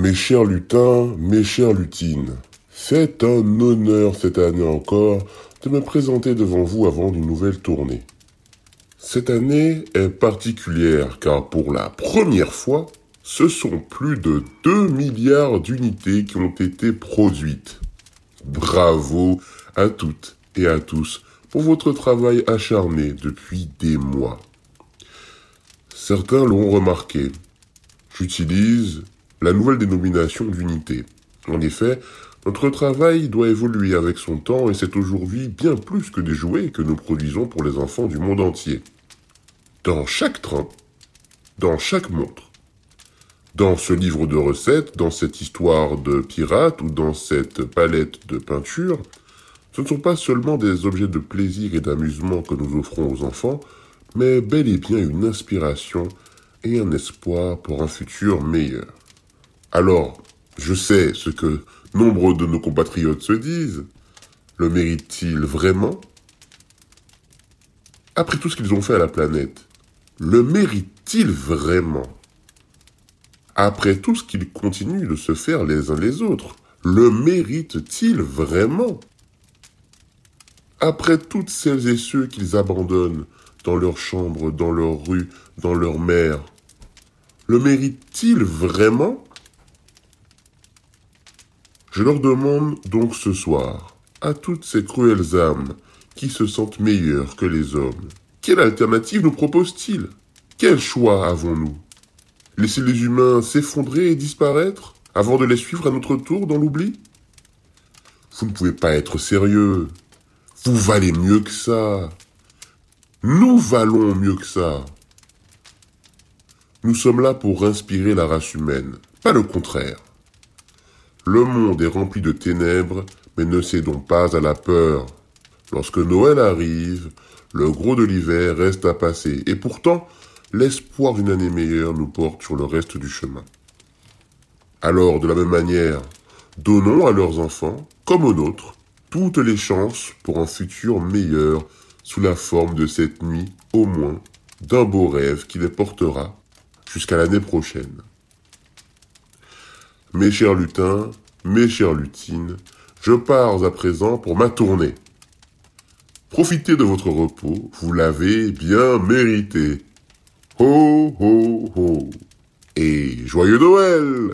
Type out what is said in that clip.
Mes chers lutins, mes chères lutines, c'est un honneur cette année encore de me présenter devant vous avant une nouvelle tournée. Cette année est particulière car pour la première fois, ce sont plus de 2 milliards d'unités qui ont été produites. Bravo à toutes et à tous pour votre travail acharné depuis des mois. Certains l'ont remarqué. J'utilise la nouvelle dénomination d'unité. En effet, notre travail doit évoluer avec son temps et c'est aujourd'hui bien plus que des jouets que nous produisons pour les enfants du monde entier. Dans chaque train, dans chaque montre, dans ce livre de recettes, dans cette histoire de pirate ou dans cette palette de peinture, ce ne sont pas seulement des objets de plaisir et d'amusement que nous offrons aux enfants, mais bel et bien une inspiration et un espoir pour un futur meilleur. Alors, je sais ce que nombre de nos compatriotes se disent. Le méritent-ils vraiment? Après tout ce qu'ils ont fait à la planète, le méritent-ils vraiment? Après tout ce qu'ils continuent de se faire les uns les autres, le méritent-ils vraiment? Après toutes celles et ceux qu'ils abandonnent dans leurs chambres, dans leurs rues, dans leurs mers, le méritent-ils vraiment? Je leur demande donc ce soir, à toutes ces cruelles âmes qui se sentent meilleures que les hommes, quelle alternative nous proposent-ils Quel choix avons-nous? Laisser les humains s'effondrer et disparaître avant de les suivre à notre tour dans l'oubli? Vous ne pouvez pas être sérieux. Vous valez mieux que ça. Nous valons mieux que ça. Nous sommes là pour inspirer la race humaine, pas le contraire. Le monde est rempli de ténèbres, mais ne cédons pas à la peur. Lorsque Noël arrive, le gros de l'hiver reste à passer, et pourtant, l'espoir d'une année meilleure nous porte sur le reste du chemin. Alors, de la même manière, donnons à leurs enfants, comme aux nôtres, toutes les chances pour un futur meilleur sous la forme de cette nuit, au moins, d'un beau rêve qui les portera jusqu'à l'année prochaine. Mes chers lutins, mes chères lutines, je pars à présent pour ma tournée. Profitez de votre repos, vous l'avez bien mérité. Ho, ho, ho. Et joyeux Noël